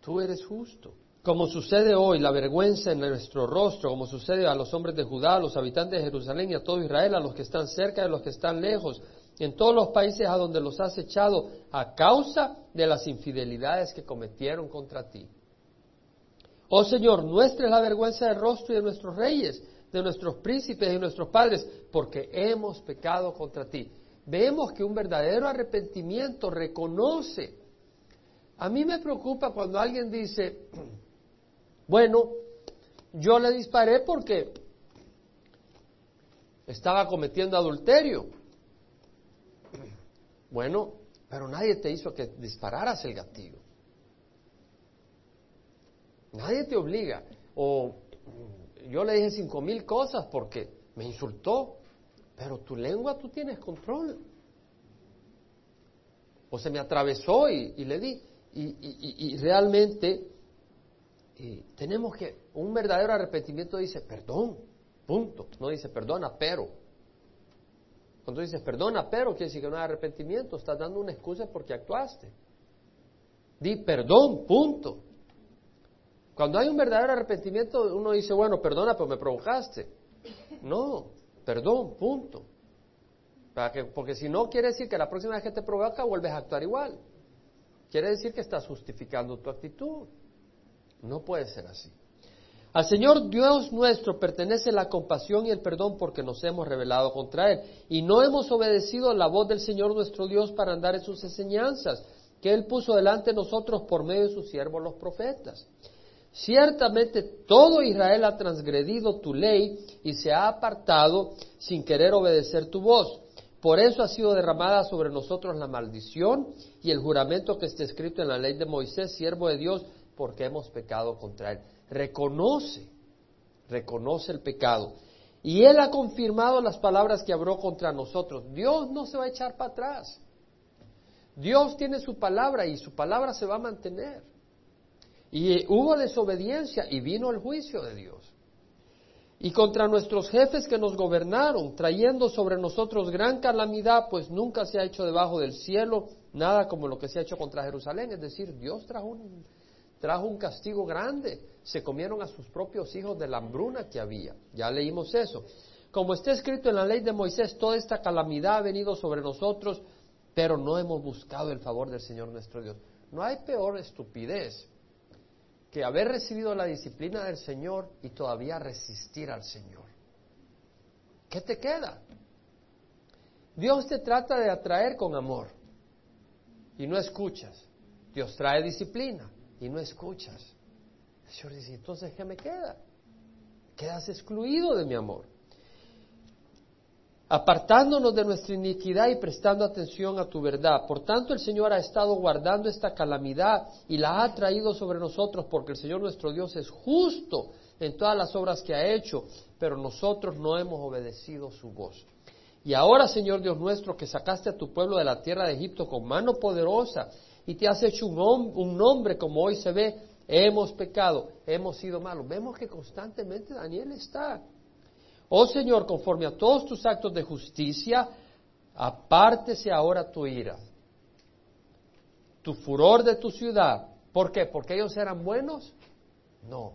Tú eres justo. Como sucede hoy, la vergüenza en nuestro rostro, como sucede a los hombres de Judá, a los habitantes de Jerusalén y a todo Israel, a los que están cerca y a los que están lejos, en todos los países a donde los has echado, a causa de las infidelidades que cometieron contra ti. Oh Señor, nuestra es la vergüenza del rostro y de nuestros reyes de nuestros príncipes y nuestros padres, porque hemos pecado contra ti. Vemos que un verdadero arrepentimiento reconoce. A mí me preocupa cuando alguien dice, bueno, yo le disparé porque estaba cometiendo adulterio. Bueno, pero nadie te hizo que dispararas el gatillo. Nadie te obliga. O yo le dije cinco mil cosas porque me insultó, pero tu lengua tú tienes control. O se me atravesó y, le di. Y, realmente tenemos que, un verdadero arrepentimiento dice perdón, punto. No dice perdona, pero. Cuando dices perdona, pero, quiere decir que no hay arrepentimiento, estás dando una excusa porque actuaste. Di perdón, punto. Cuando hay un verdadero arrepentimiento, uno dice, bueno, perdona, pero me provocaste. No, perdón, punto. Porque si no, quiere decir que la próxima vez que te provoca vuelves a actuar igual. Quiere decir que estás justificando tu actitud. No puede ser así. Al Señor Dios nuestro pertenece la compasión y el perdón porque nos hemos rebelado contra Él y no hemos obedecido la voz del Señor nuestro Dios para andar en sus enseñanzas que Él puso delante de nosotros por medio de sus siervos los profetas. Ciertamente todo Israel ha transgredido tu ley y se ha apartado sin querer obedecer tu voz. Por eso ha sido derramada sobre nosotros la maldición y el juramento que está escrito en la ley de Moisés, siervo de Dios, porque hemos pecado contra él. Reconoce, reconoce el pecado. Y él ha confirmado las palabras que habló contra nosotros. Dios no se va a echar para atrás. Dios tiene su palabra y su palabra se va a mantener. Y hubo desobediencia y vino el juicio de Dios. Y contra nuestros jefes que nos gobernaron, trayendo sobre nosotros gran calamidad, pues nunca se ha hecho debajo del cielo nada como lo que se ha hecho contra Jerusalén. Es decir, Dios trajo trajo un castigo grande. Se comieron a sus propios hijos de la hambruna que había. Ya leímos eso. Como está escrito en la ley de Moisés, toda esta calamidad ha venido sobre nosotros, pero no hemos buscado el favor del Señor nuestro Dios. No hay peor estupidez que haber recibido la disciplina del Señor y todavía resistir al Señor. ¿Qué te queda? Dios te trata de atraer con amor y no escuchas. Dios trae disciplina y no escuchas. El Señor dice, entonces, ¿qué me queda? Quedas excluido de mi amor. Apartándonos de nuestra iniquidad y prestando atención a tu verdad. Por tanto, el Señor ha estado guardando esta calamidad y la ha traído sobre nosotros porque el Señor nuestro Dios es justo en todas las obras que ha hecho, pero nosotros no hemos obedecido su voz. Y ahora, Señor Dios nuestro, que sacaste a tu pueblo de la tierra de Egipto con mano poderosa y te has hecho un, un nombre como hoy se ve, hemos pecado, hemos sido malos. Vemos que constantemente Daniel está. Oh Señor, conforme a todos tus actos de justicia, apártese ahora tu ira, tu furor de tu ciudad. ¿Por qué? ¿Porque ellos eran buenos? No.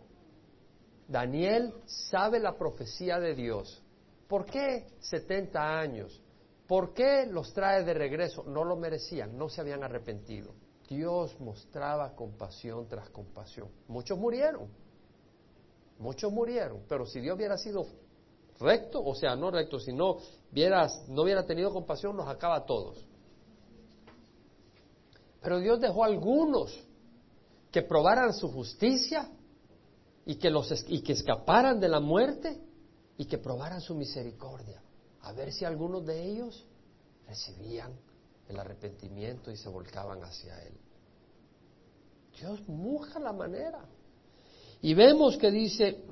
Daniel sabe la profecía de Dios. ¿Por qué 70 años? ¿Por qué los trae de regreso? No lo merecían, no se habían arrepentido. Dios mostraba compasión tras compasión. Muchos murieron, muchos murieron, pero si Dios hubiera sido recto, o sea, no recto, si no, no hubiera tenido compasión, los acaba a todos. Pero Dios dejó a algunos que probaran su justicia y que, los, y que escaparan de la muerte y que probaran su misericordia, a ver si algunos de ellos recibían el arrepentimiento y se volcaban hacia Él. Dios muja la manera. Y vemos que dice,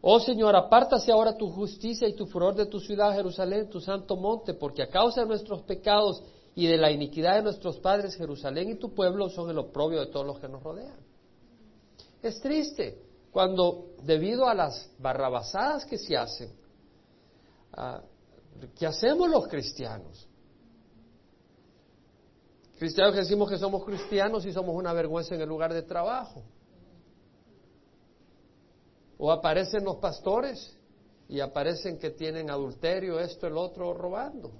oh Señor, apártase ahora tu justicia y tu furor de tu ciudad, Jerusalén, tu santo monte, porque a causa de nuestros pecados y de la iniquidad de nuestros padres, Jerusalén y tu pueblo son el oprobio de todos los que nos rodean. Es triste cuando debido a las barrabasadas que se hacen, ah, ¿qué hacemos los cristianos? Cristianos que decimos que somos cristianos y somos una vergüenza en el lugar de trabajo. O aparecen los pastores y aparecen que tienen adulterio, esto, el otro, robando.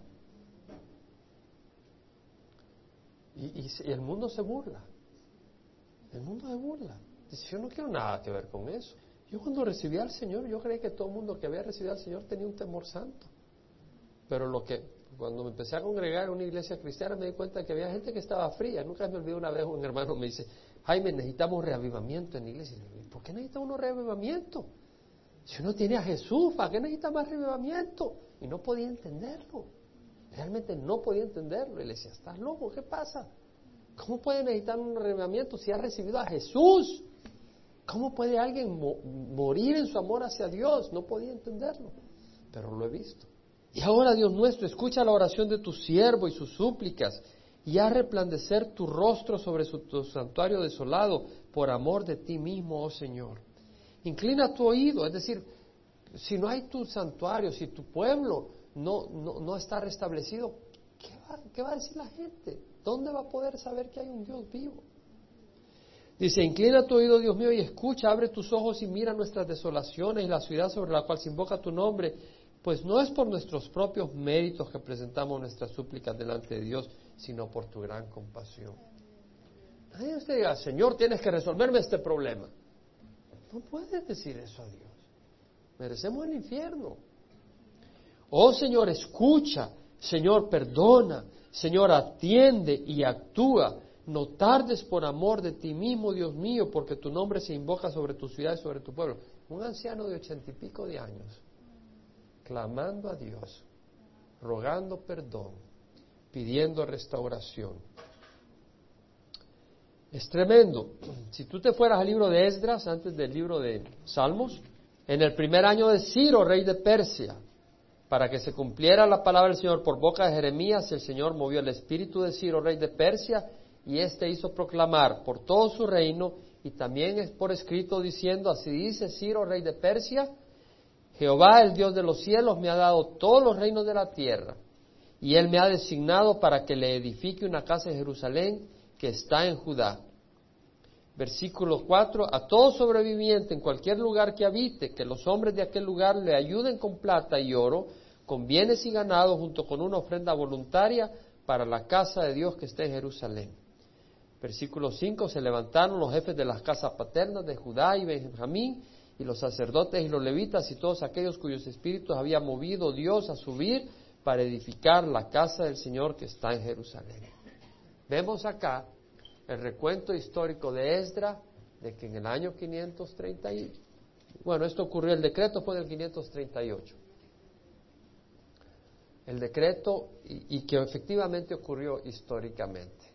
Y, el mundo se burla. El mundo se burla. Dice, yo no quiero nada que ver con eso. Yo cuando recibí al Señor, yo creí que todo el mundo que había recibido al Señor tenía un temor santo. Pero lo que, cuando me empecé a congregar en una iglesia cristiana, me di cuenta que había gente que estaba fría. Nunca me olvidé una vez un hermano me dice, Jaime, necesitamos reavivamiento en la iglesia. ¿Por qué necesita uno reavivamiento? Si uno tiene a Jesús, ¿para qué necesita más reavivamiento? Y no podía entenderlo. Realmente no podía entenderlo. Y le decía, ¿estás loco? ¿Qué pasa? ¿Cómo puede necesitar un reavivamiento si ha recibido a Jesús? ¿Cómo puede alguien morir en su amor hacia Dios? No podía entenderlo, pero lo he visto. Y ahora, Dios nuestro, escucha la oración de tu siervo y sus súplicas, y haz resplandecer tu rostro sobre su, tu santuario desolado, por amor de ti mismo, oh Señor. Inclina tu oído, es decir, si no hay tu santuario, si tu pueblo no, no, está restablecido, ¿qué va, ¿qué va a decir la gente? ¿Dónde va a poder saber que hay un Dios vivo? Dice, inclina tu oído, Dios mío, y escucha, abre tus ojos y mira nuestras desolaciones y la ciudad sobre la cual se invoca tu nombre, pues no es por nuestros propios méritos que presentamos nuestras súplicas delante de Dios, sino por tu gran compasión. Nadie usted diga, Señor, tienes que resolverme este problema. No puedes decir eso a Dios. Merecemos el infierno. Oh Señor, escucha, Señor, perdona, Señor, atiende y actúa no tardes por amor de ti mismo, Dios mío, porque tu nombre se invoca sobre tu ciudad y sobre tu pueblo. Un anciano de ochenta y pico de años, clamando a Dios, rogando perdón, pidiendo restauración. Es tremendo. Si tú te fueras al libro de Esdras, antes del libro de Salmos, en el primer año de Ciro, rey de Persia, para que se cumpliera la palabra del Señor por boca de Jeremías, el Señor movió el espíritu de Ciro, rey de Persia, y éste hizo proclamar por todo su reino y también es por escrito diciendo, así dice Ciro, rey de Persia, Jehová, el Dios de los cielos, me ha dado todos los reinos de la tierra y él me ha designado para que le edifique una casa en Jerusalén que está en Judá. Versículo 4, a todo sobreviviente en cualquier lugar que habite, que los hombres de aquel lugar le ayuden con plata y oro, con bienes y ganado, junto con una ofrenda voluntaria para la casa de Dios que está en Jerusalén. Versículo 5, se levantaron los jefes de las casas paternas de Judá y Benjamín, y los sacerdotes y los levitas y todos aquellos cuyos espíritus había movido Dios a subir para edificar la casa del Señor que está en Jerusalén. Vemos acá el recuento histórico de Esdra de que en el año 530, y, bueno, esto ocurrió, el decreto fue del 538. El decreto, y, y que efectivamente ocurrió históricamente,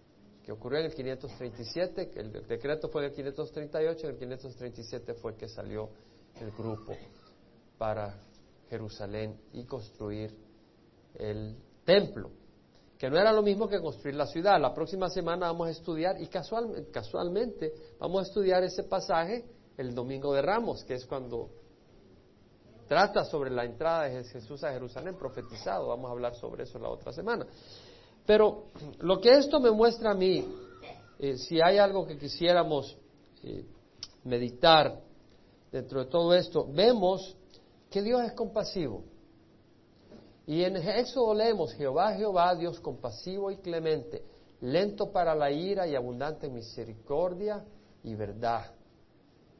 que ocurrió en el 537, que el decreto fue en el 538, en el 537 fue que salió el grupo para Jerusalén y construir el templo que no era lo mismo que construir la ciudad. La próxima semana vamos a estudiar, y casualmente vamos a estudiar ese pasaje el domingo de Ramos, que es cuando trata sobre la entrada de Jesús a Jerusalén, profetizado. Vamos a hablar sobre eso la otra semana. Pero lo que esto me muestra a mí, eh, si hay algo que quisiéramos eh, meditar dentro de todo esto, vemos que Dios es compasivo. Y en Éxodo leemos, Jehová, Jehová, Dios compasivo y clemente, lento para la ira y abundante en misericordia y verdad,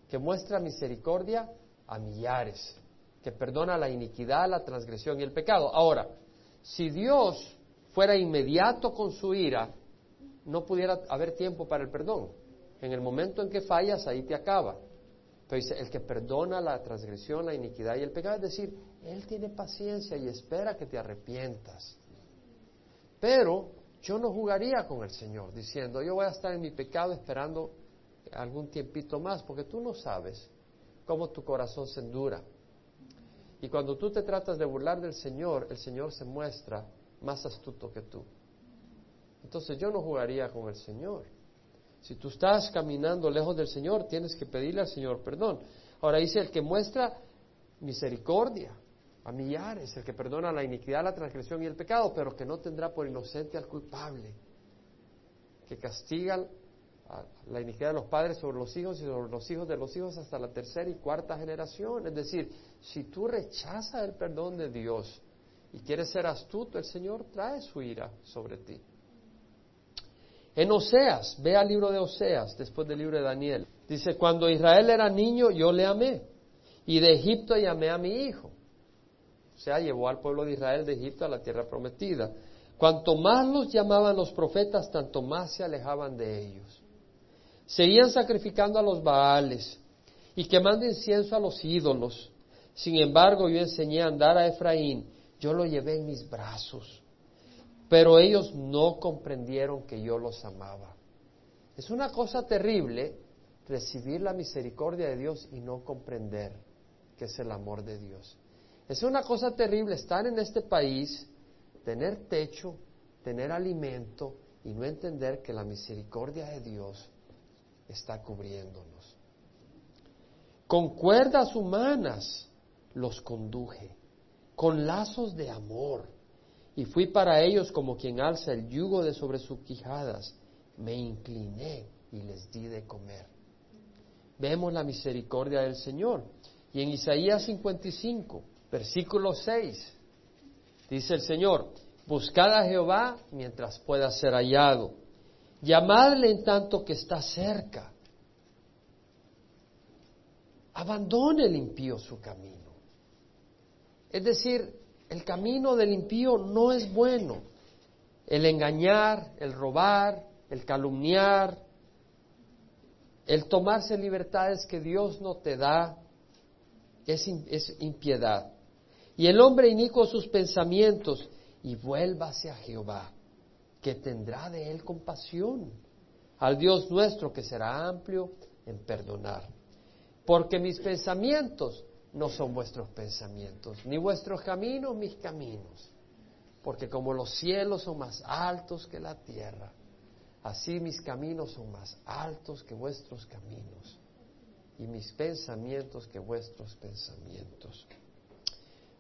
que muestra misericordia a millares, que perdona la iniquidad, la transgresión y el pecado. Ahora, si Dios fuera inmediato con su ira, no pudiera haber tiempo para el perdón. En el momento en que fallas, ahí te acaba. Dice, el que perdona la transgresión, la iniquidad y el pecado, es decir, Él tiene paciencia y espera que te arrepientas. Pero yo no jugaría con el Señor diciendo, yo voy a estar en mi pecado esperando algún tiempito más, porque tú no sabes cómo tu corazón se endura. Y cuando tú te tratas de burlar del Señor, el Señor se muestra más astuto que tú. Entonces yo no jugaría con el Señor. Si tú estás caminando lejos del Señor, tienes que pedirle al Señor perdón. Ahora dice el que muestra misericordia a millares, el que perdona la iniquidad, la transgresión y el pecado, pero que no tendrá por inocente al culpable, que castiga la iniquidad de los padres sobre los hijos y sobre los hijos de los hijos hasta la tercera y cuarta generación. Es decir, si tú rechazas el perdón de Dios y quieres ser astuto, el Señor trae su ira sobre ti. En Oseas, ve al libro de Oseas, después del libro de Daniel. Dice, cuando Israel era niño, yo le amé. Y de Egipto llamé a mi hijo. Sea, llevó al pueblo de Israel de Egipto a la tierra prometida. Cuanto más los llamaban los profetas, tanto más se alejaban de ellos. Seguían sacrificando a los Baales y quemando incienso a los ídolos. Sin embargo, yo enseñé a andar a Efraín, yo lo llevé en mis brazos pero ellos no comprendieron que yo los amaba. Es una cosa terrible recibir la misericordia de Dios y no comprender que es el amor de Dios. Es una cosa terrible estar en este país, tener techo, tener alimento y no entender que la misericordia de Dios está cubriéndonos. Con cuerdas humanas los conduje, con lazos de amor y fui para ellos como quien alza el yugo de sobre sus quijadas. Me incliné y les di de comer. Vemos la misericordia del Señor. Y en Isaías 55, versículo 6, dice el Señor, buscad a Jehová mientras pueda ser hallado, llamadle en tanto que está cerca. Abandone el impío su camino. Es decir, el camino del impío no es bueno. El engañar, el robar, el calumniar, el tomarse libertades que Dios no te da, es, impiedad. Y el hombre inicuo sus pensamientos y vuélvase a Jehová, que tendrá de él compasión, al Dios nuestro que será amplio en perdonar. Porque mis pensamientos no son vuestros pensamientos, ni vuestros caminos mis caminos, porque como los cielos son más altos que la tierra, así mis caminos son más altos que vuestros caminos, y mis pensamientos que vuestros pensamientos.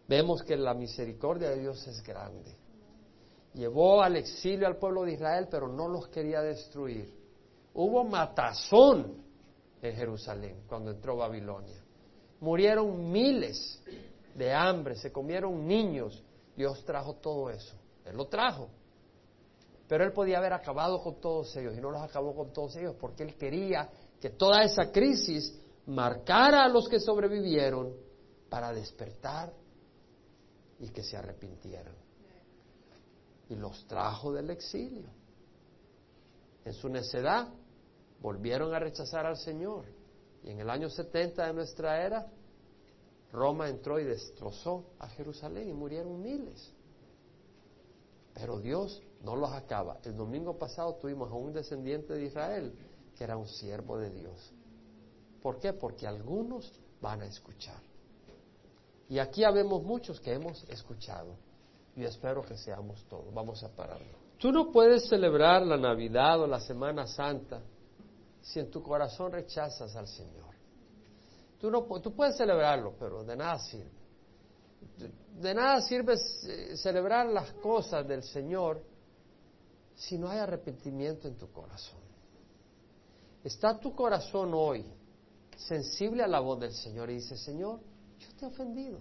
Vemos que la misericordia de Dios es grande. Llevó al exilio al pueblo de Israel, pero no los quería destruir. Hubo matazón en Jerusalén cuando entró Babilonia. Murieron miles de hambre, se comieron niños. Dios trajo todo eso. Él lo trajo. Pero Él podía haber acabado con todos ellos y no los acabó con todos ellos porque Él quería que toda esa crisis marcara a los que sobrevivieron para despertar y que se arrepintieran. Y los trajo del exilio. En su necedad volvieron a rechazar al Señor. Y en el año 70 de nuestra era, Roma entró y destrozó a Jerusalén y murieron miles. Pero Dios no los acaba. El domingo pasado tuvimos a un descendiente de Israel que era un siervo de Dios. ¿Por qué? Porque algunos van a escuchar. Y aquí habemos muchos que hemos escuchado. Y espero que seamos todos. Vamos a pararlo. Tú no puedes celebrar la Navidad o la Semana Santa si en tu corazón rechazas al Señor. Tú, no, tú puedes celebrarlo, pero de nada sirve. De, nada sirve eh, celebrar las cosas del Señor si no hay arrepentimiento en tu corazón. ¿Está tu corazón hoy sensible a la voz del Señor y dice, Señor, yo te he ofendido?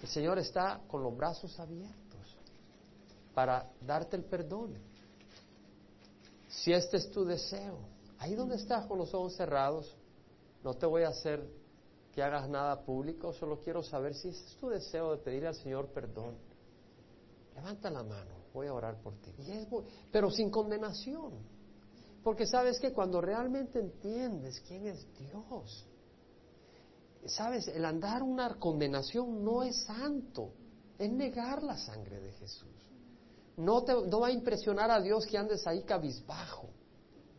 El Señor está con los brazos abiertos para darte el perdón. Si este es tu deseo, ahí donde estás con los ojos cerrados, no te voy a hacer que hagas nada público, solo quiero saber si este es tu deseo de pedir al Señor perdón. Levanta la mano, voy a orar por ti. pero sin condenación. Porque sabes que cuando realmente entiendes quién es Dios, sabes, el andar una condenación no es santo, es negar la sangre de Jesús. No, te, va a impresionar a Dios que andes ahí cabizbajo.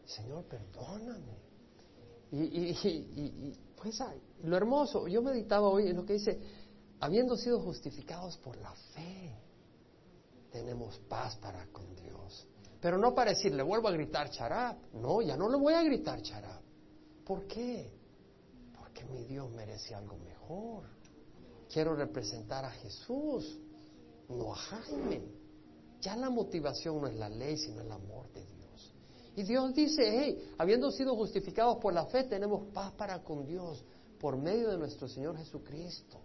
Señor, perdóname. Y, y, pues lo hermoso, yo meditaba hoy en lo que dice, habiendo sido justificados por la fe, tenemos paz para con Dios. Pero no para decir, le vuelvo a gritar charap. No, ya no le voy a gritar charap. ¿Por qué? Mi Dios merece algo mejor. Quiero representar a Jesús, no a Jaime. Ya la motivación no es la ley, sino el amor de Dios. Y Dios dice, hey, habiendo sido justificados por la fe, tenemos paz para con Dios por medio de nuestro Señor Jesucristo,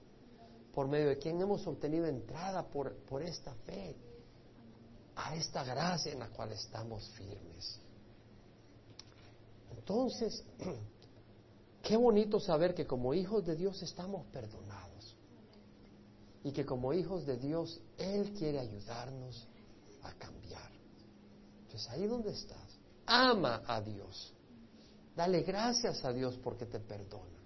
por medio de quien hemos obtenido entrada por, por esta fe, a esta gracia en la cual estamos firmes. Entonces, qué bonito saber que como hijos de Dios estamos perdonados y que como hijos de Dios Él quiere ayudarnos a cambiar. Entonces ahí donde estás, ama a Dios. Dale gracias a Dios porque te perdona.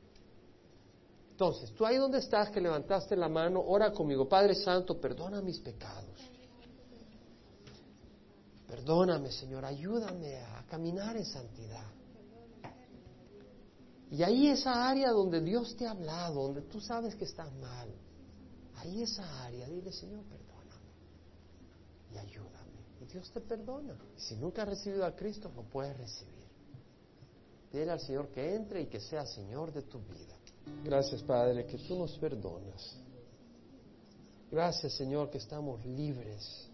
Entonces, tú ahí donde estás, que levantaste la mano, ora conmigo, Padre Santo, perdona mis pecados. Perdóname, Señor, ayúdame a caminar en santidad. Y ahí esa área donde Dios te ha hablado, donde tú sabes que estás mal, ahí esa área, dile, Señor, perdóname y ayúdame. Dios te perdona. Si nunca has recibido a Cristo, lo puedes recibir. Pide al Señor que entre y que sea Señor de tu vida. Gracias, Padre, que tú nos perdonas. Gracias, Señor, que estamos libres,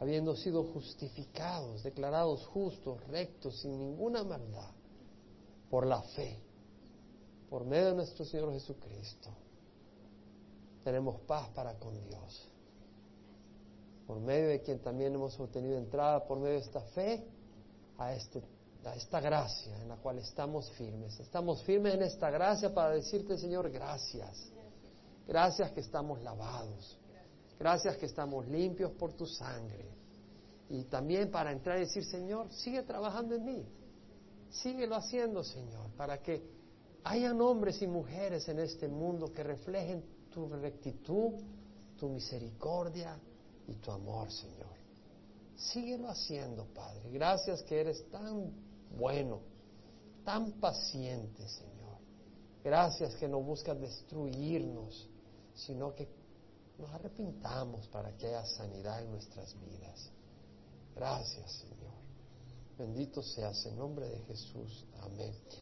habiendo sido justificados, declarados justos, rectos, sin ninguna maldad, por la fe, por medio de nuestro Señor Jesucristo. Tenemos paz para con Dios por medio de quien también hemos obtenido entrada por medio de esta fe a, este, a esta gracia en la cual estamos firmes. Estamos firmes en esta gracia para decirte, Señor, gracias. Gracias que estamos lavados. Gracias que estamos limpios por tu sangre. Y también para entrar y decir, Señor, sigue trabajando en mí. Síguelo haciendo, Señor, para que hayan hombres y mujeres en este mundo que reflejen tu rectitud, tu misericordia, y tu amor, Señor. Síguelo haciendo, Padre. Gracias que eres tan bueno, tan paciente, Señor. Gracias que no buscas destruirnos, sino que nos arrepintamos para que haya sanidad en nuestras vidas. Gracias, Señor. Bendito seas en nombre de Jesús. Amén.